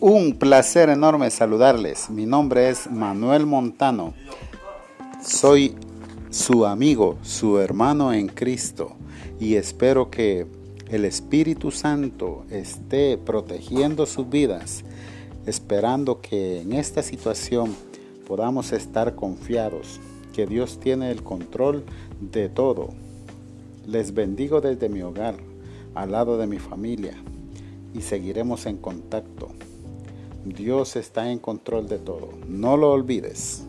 Un placer enorme saludarles. Mi nombre es Manuel Montano. Soy su amigo, su hermano en Cristo y espero que el Espíritu Santo esté protegiendo sus vidas, esperando que en esta situación podamos estar confiados, que Dios tiene el control de todo. Les bendigo desde mi hogar, al lado de mi familia, y seguiremos en contacto. Dios está en control de todo. No lo olvides.